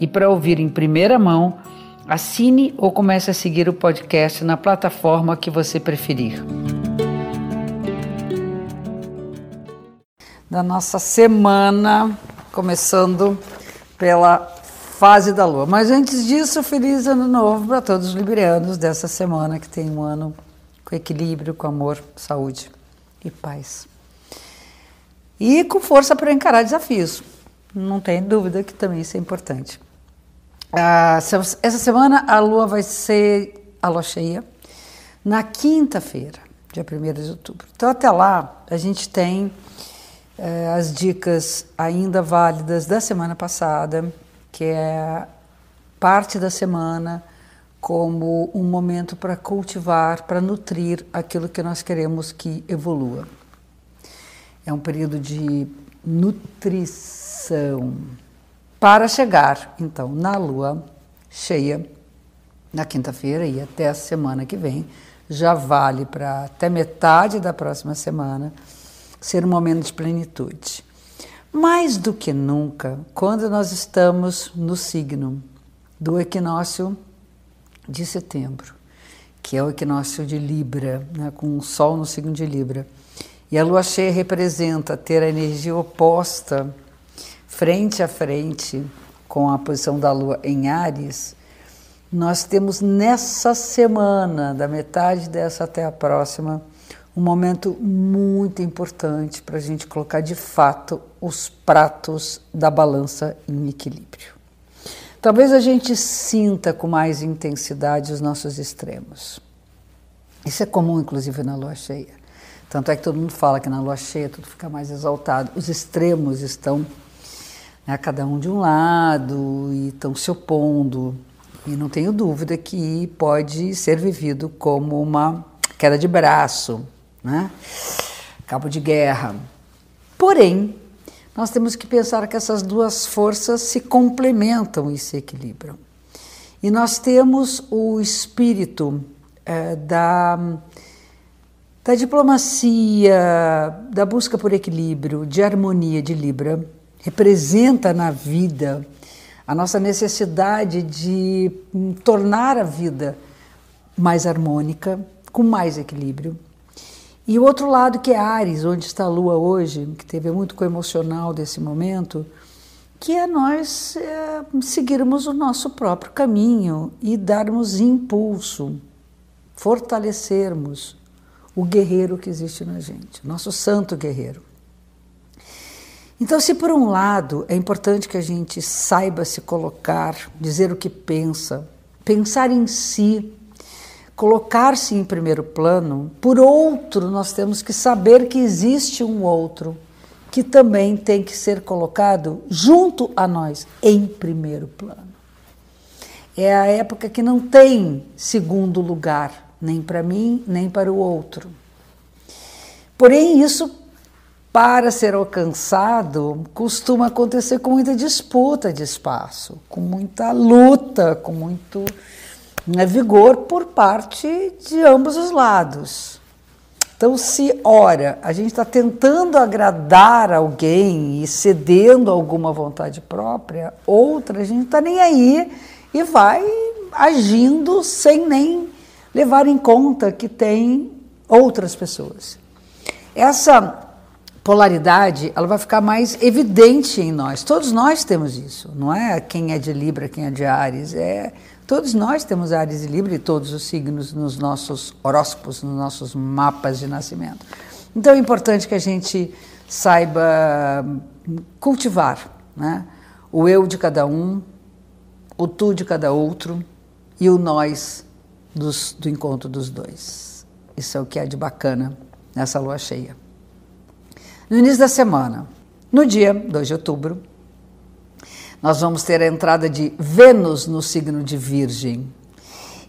e para ouvir em primeira mão, assine ou comece a seguir o podcast na plataforma que você preferir. Da nossa semana, começando pela fase da lua. Mas antes disso, feliz ano novo para todos os librianos dessa semana que tem um ano com equilíbrio, com amor, saúde e paz e com força para encarar desafios. Não tem dúvida que também isso é importante. Ah, essa semana a lua vai ser a lua cheia na quinta-feira, dia 1 de outubro. Então, até lá, a gente tem eh, as dicas ainda válidas da semana passada, que é parte da semana como um momento para cultivar, para nutrir aquilo que nós queremos que evolua. É um período de nutrição para chegar, então, na lua cheia na quinta-feira e até a semana que vem. Já vale para até metade da próxima semana ser um momento de plenitude. Mais do que nunca, quando nós estamos no signo do equinócio de setembro, que é o equinócio de Libra, né, com o Sol no signo de Libra e a lua cheia representa ter a energia oposta, frente a frente com a posição da lua em Ares. Nós temos nessa semana, da metade dessa até a próxima, um momento muito importante para a gente colocar de fato os pratos da balança em equilíbrio. Talvez a gente sinta com mais intensidade os nossos extremos. Isso é comum, inclusive, na lua cheia. Tanto é que todo mundo fala que na lua cheia tudo fica mais exaltado. Os extremos estão né, cada um de um lado e estão se opondo. E não tenho dúvida que pode ser vivido como uma queda de braço, né? cabo de guerra. Porém, nós temos que pensar que essas duas forças se complementam e se equilibram. E nós temos o espírito é, da da diplomacia, da busca por equilíbrio, de harmonia de Libra, representa na vida a nossa necessidade de tornar a vida mais harmônica, com mais equilíbrio. E o outro lado que é Ares, onde está a Lua hoje, que teve muito com o emocional desse momento, que é nós é, seguirmos o nosso próprio caminho e darmos impulso, fortalecermos o guerreiro que existe na gente, nosso santo guerreiro. Então, se por um lado é importante que a gente saiba se colocar, dizer o que pensa, pensar em si, colocar-se em primeiro plano, por outro, nós temos que saber que existe um outro que também tem que ser colocado junto a nós, em primeiro plano. É a época que não tem segundo lugar nem para mim, nem para o outro. Porém, isso, para ser alcançado, costuma acontecer com muita disputa de espaço, com muita luta, com muito né, vigor por parte de ambos os lados. Então, se ora a gente está tentando agradar alguém e cedendo alguma vontade própria, outra a gente não está nem aí e vai agindo sem nem levar em conta que tem outras pessoas. Essa polaridade, ela vai ficar mais evidente em nós. Todos nós temos isso, não é quem é de Libra, quem é de Ares, é todos nós temos Ares e Libra e todos os signos nos nossos horóscopos, nos nossos mapas de nascimento. Então é importante que a gente saiba cultivar, né? O eu de cada um, o tu de cada outro e o nós dos, do encontro dos dois. Isso é o que é de bacana nessa lua cheia. No início da semana, no dia 2 de outubro, nós vamos ter a entrada de Vênus no signo de Virgem.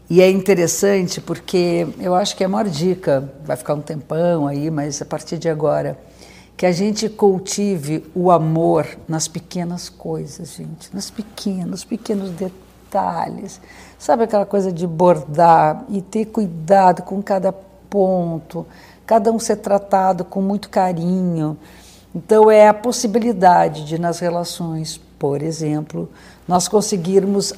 E é interessante porque eu acho que é a maior dica, vai ficar um tempão aí, mas a partir de agora, que a gente cultive o amor nas pequenas coisas, gente, nas pequenos, pequenos detalhes. Sabe aquela coisa de bordar e ter cuidado com cada ponto, cada um ser tratado com muito carinho. Então é a possibilidade de nas relações, por exemplo, nós conseguirmos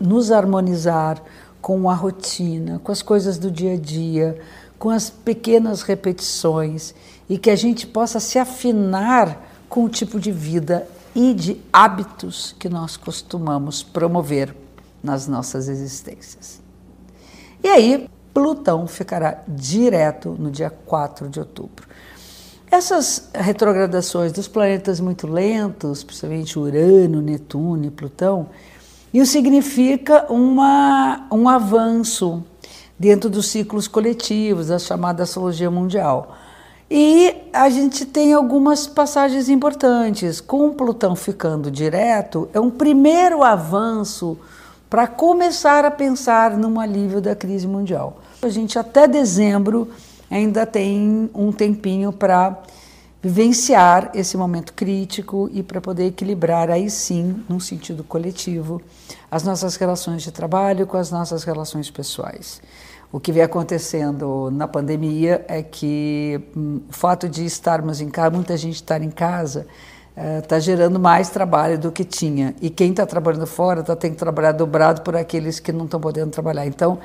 nos harmonizar com a rotina, com as coisas do dia a dia, com as pequenas repetições e que a gente possa se afinar com o tipo de vida e de hábitos que nós costumamos promover nas nossas existências. E aí, Plutão ficará direto no dia 4 de outubro. Essas retrogradações dos planetas muito lentos, principalmente Urano, Netuno e Plutão, isso significa uma, um avanço dentro dos ciclos coletivos, da chamada astrologia mundial. E a gente tem algumas passagens importantes. Com Plutão ficando direto, é um primeiro avanço para começar a pensar num alívio da crise mundial. A gente até dezembro ainda tem um tempinho para vivenciar esse momento crítico e para poder equilibrar aí sim, num sentido coletivo, as nossas relações de trabalho com as nossas relações pessoais. O que vem acontecendo na pandemia é que hum, o fato de estarmos em casa, muita gente estar em casa, está uh, gerando mais trabalho do que tinha. E quem está trabalhando fora está tendo que trabalhar dobrado por aqueles que não estão podendo trabalhar. Então,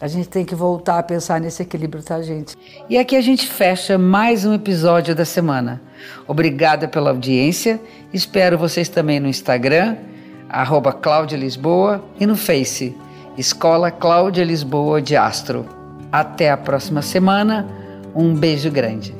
a gente tem que voltar a pensar nesse equilíbrio, tá, gente? E aqui a gente fecha mais um episódio da semana. Obrigada pela audiência. Espero vocês também no Instagram, arroba Cláudia Lisboa, e no Face, Escola Cláudia Lisboa de Astro. Até a próxima semana. Um beijo grande.